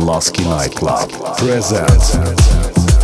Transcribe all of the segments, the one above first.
Laski Nightclub presents.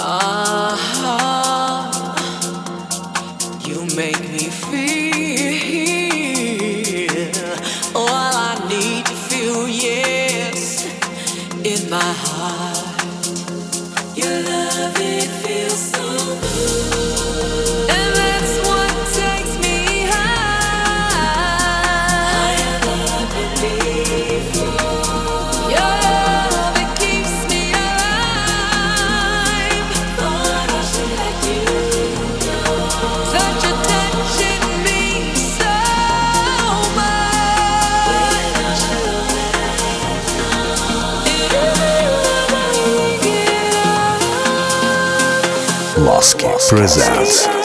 Ah. Presents.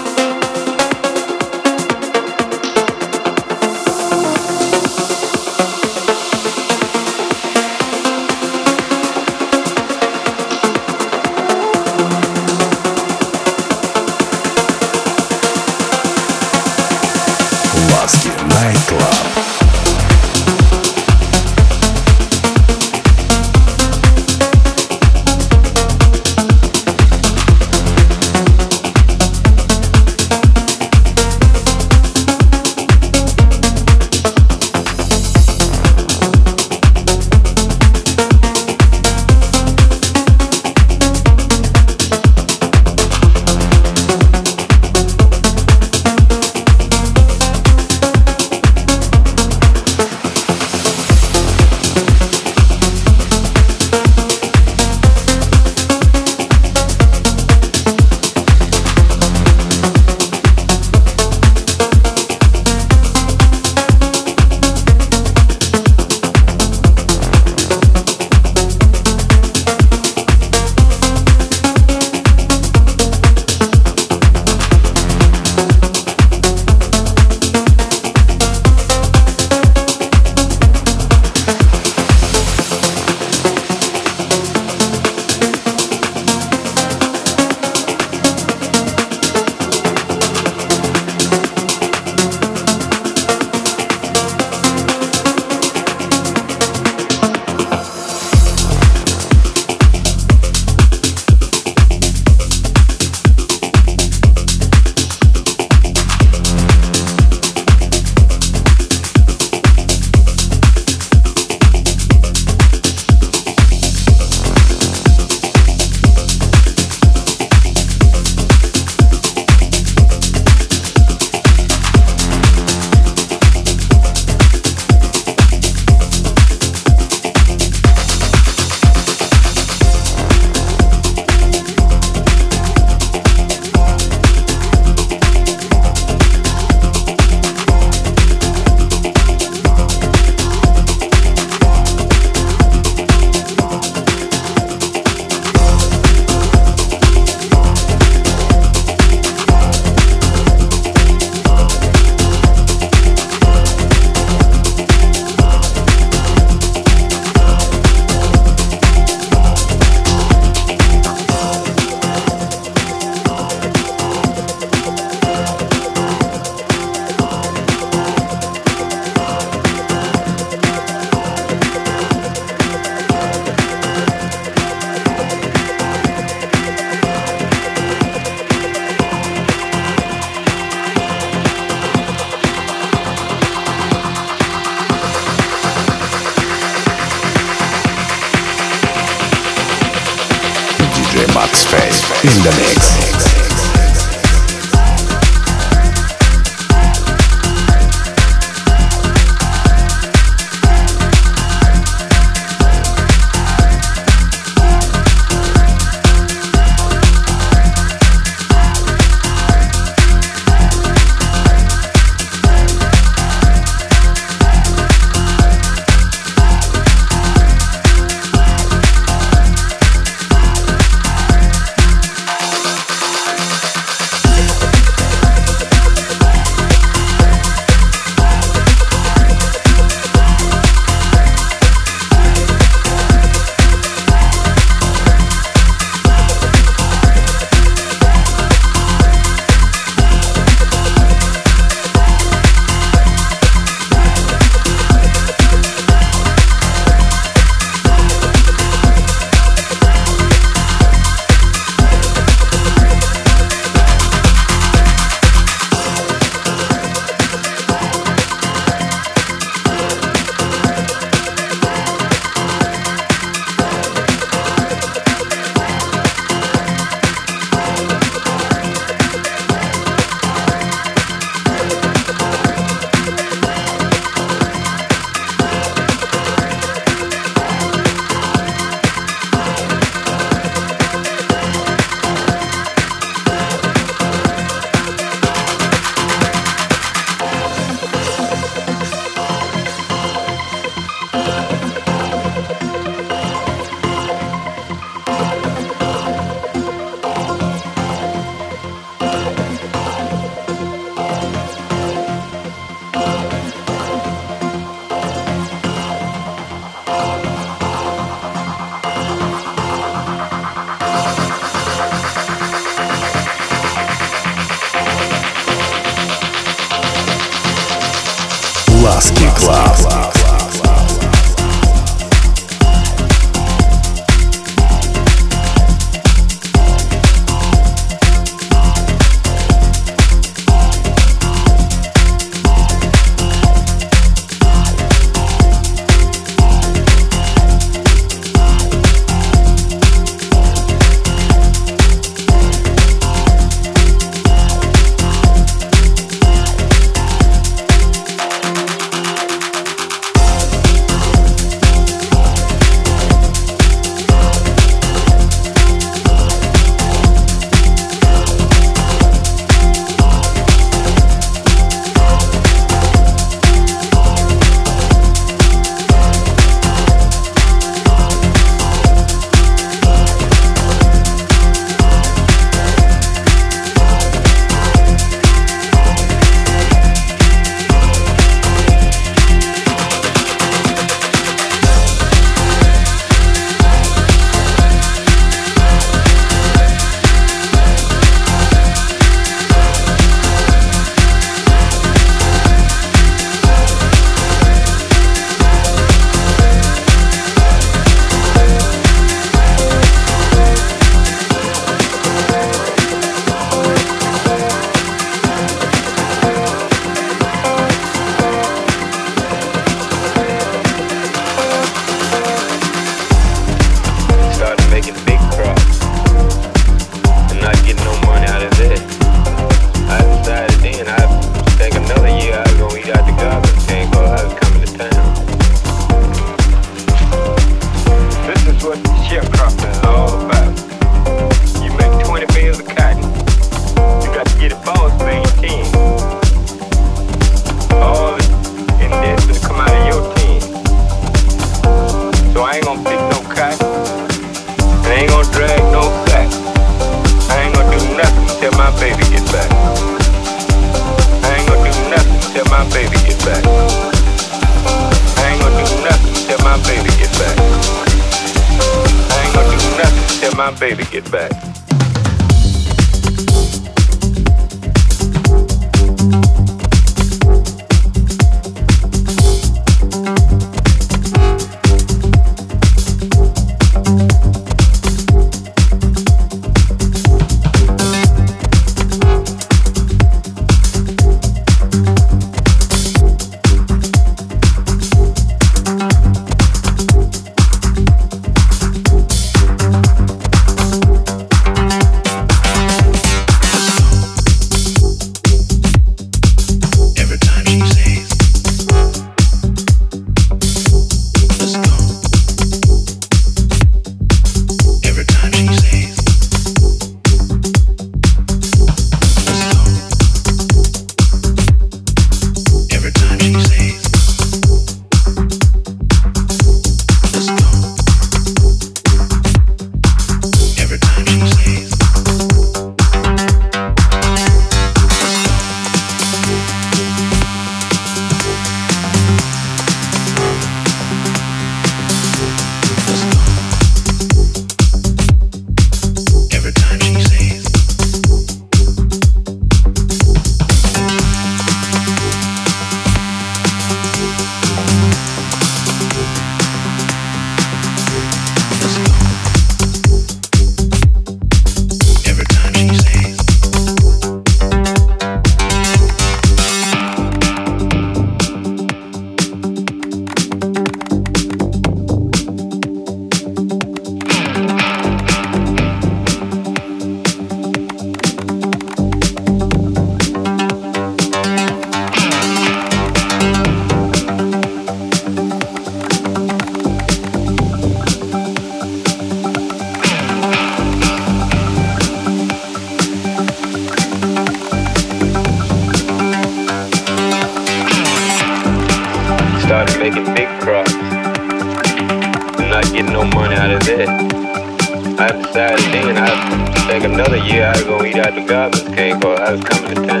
I was coming to town.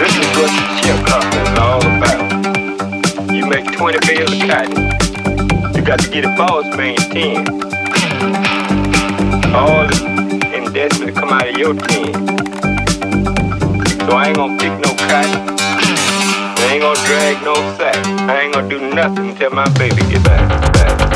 This is what the chip company is all about. You make 20 bales of cotton. You got to get a boss man 10. All the investment come out of your 10. So I ain't gonna pick no cotton. I ain't gonna drag no sack. I ain't gonna do nothing until my baby get back. back.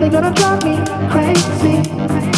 Are gonna drive me crazy?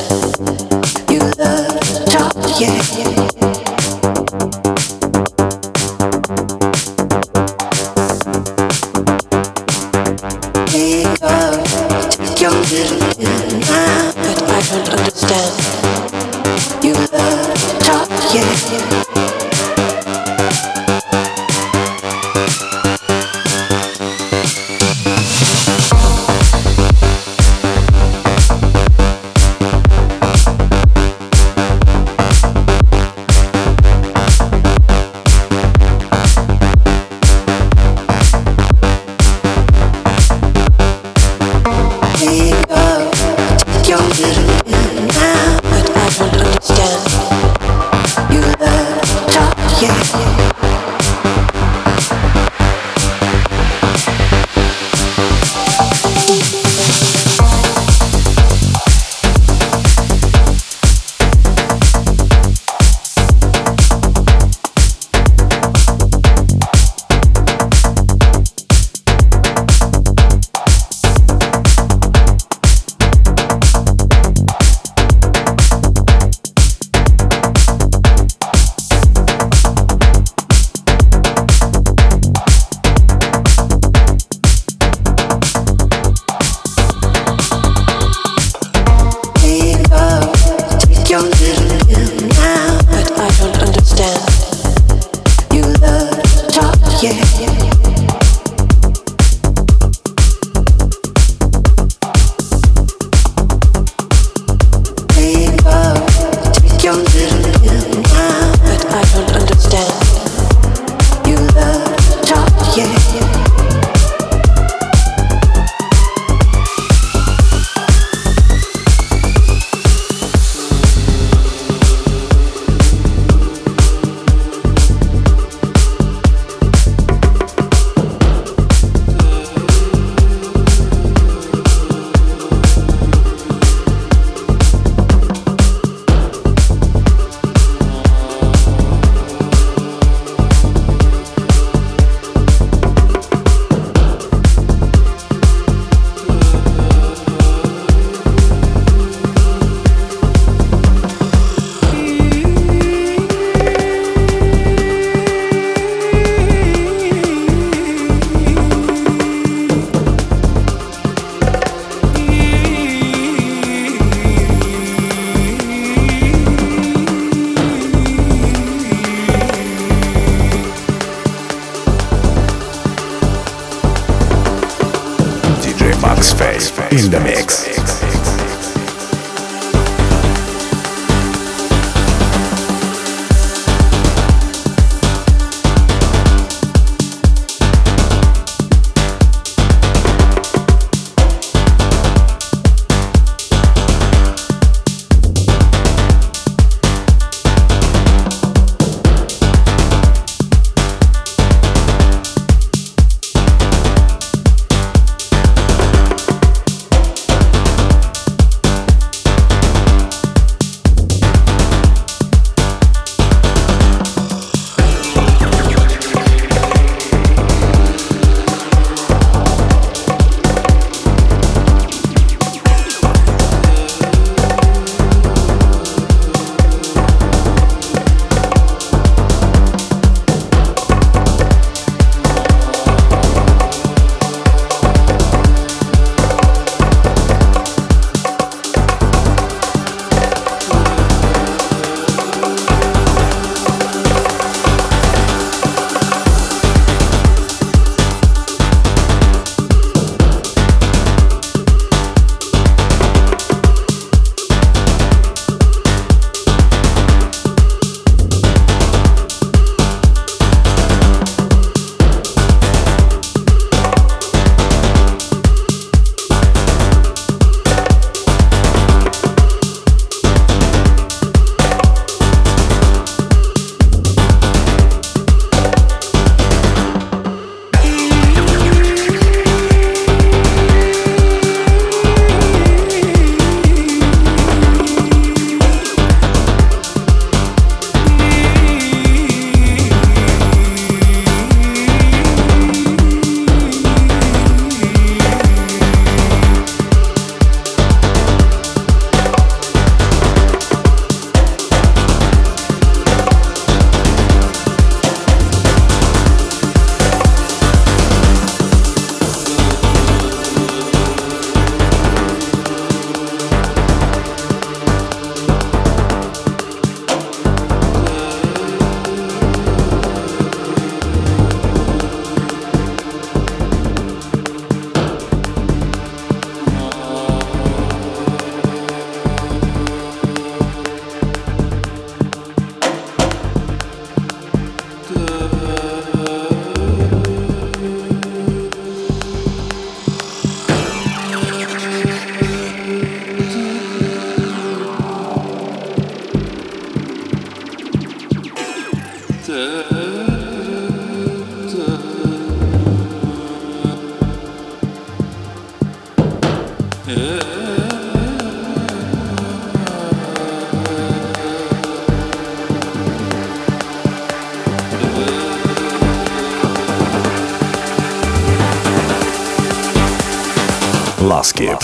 Yeah.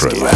Laski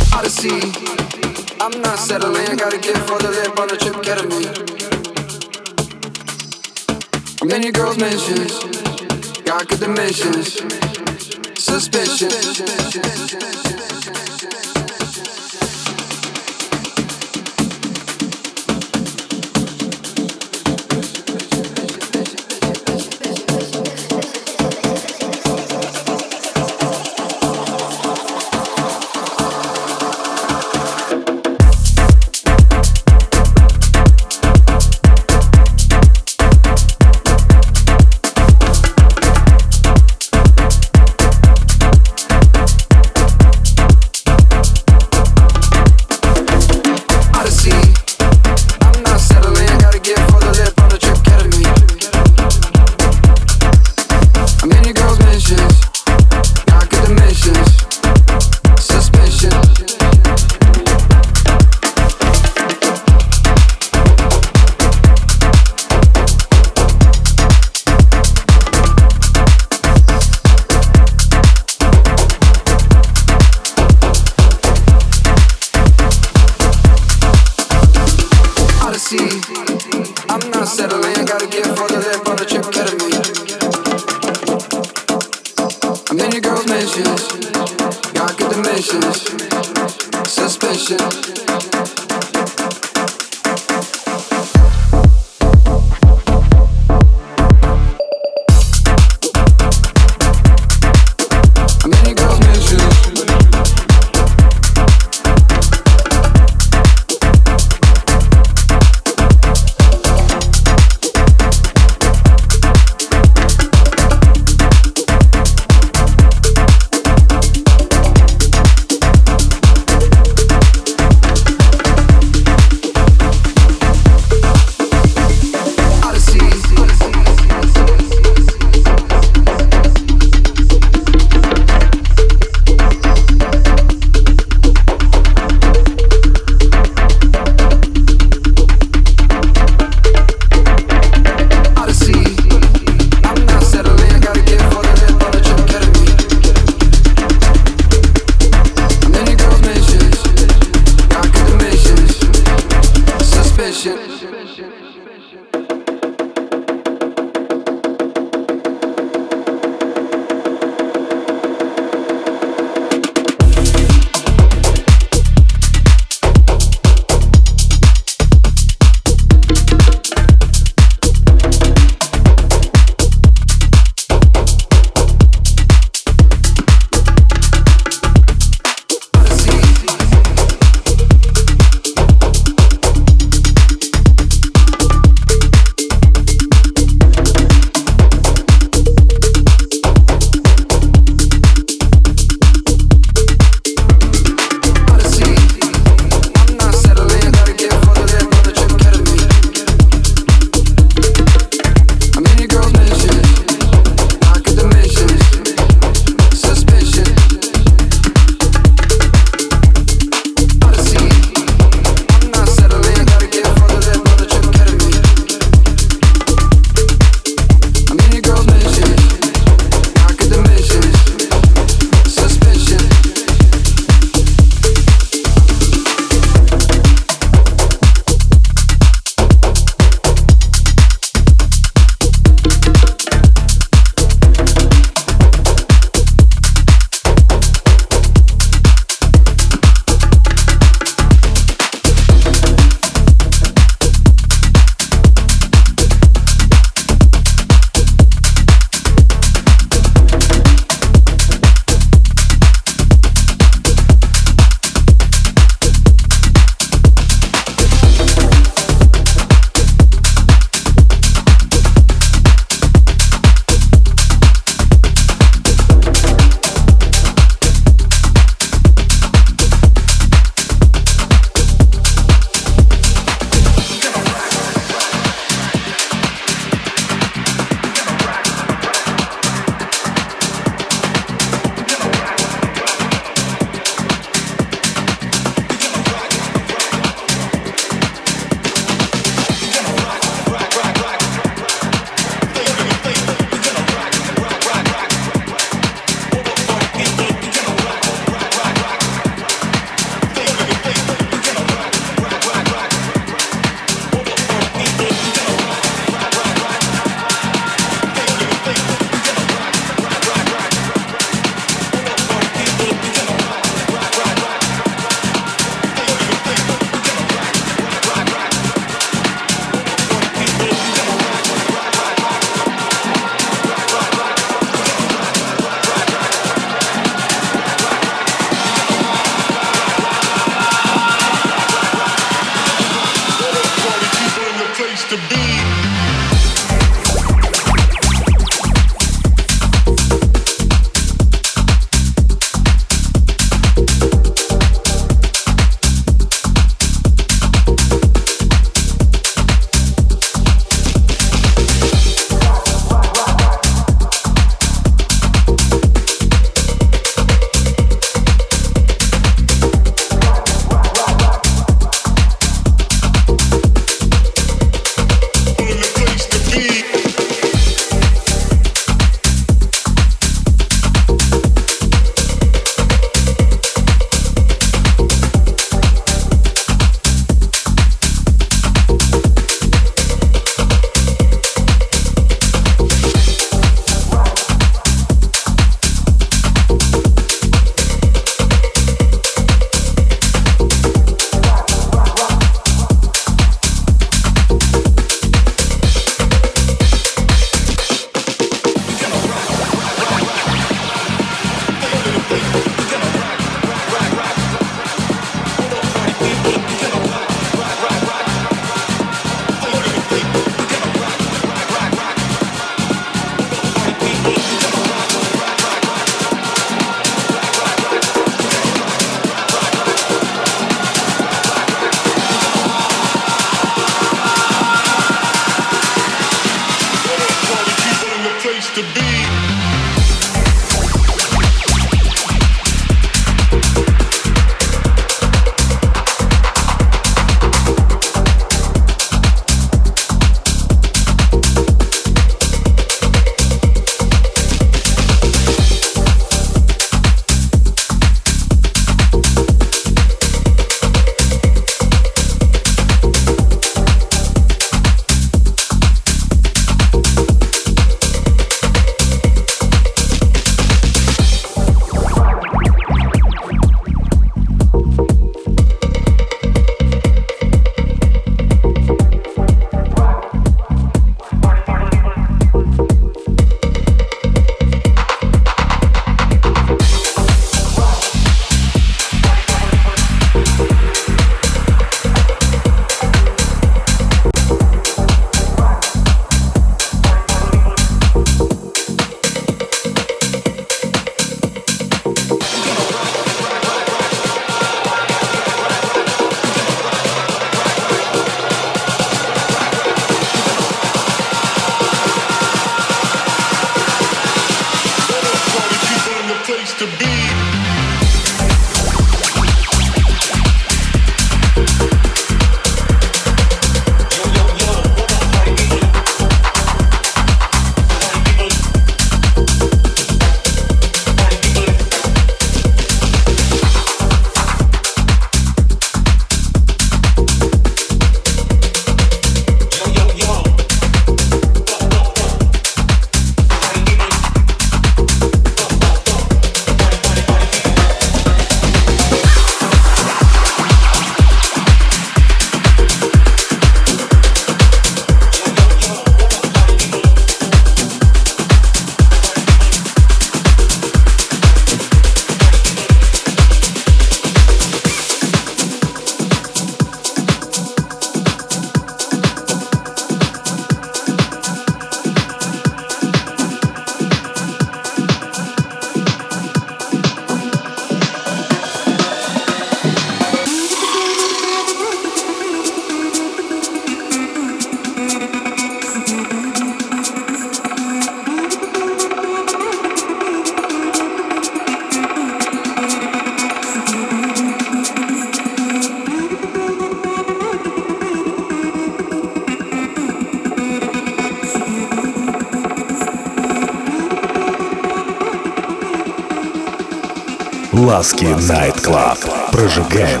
Ласки Найт Клаб. Прожигаем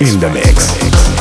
in the mix.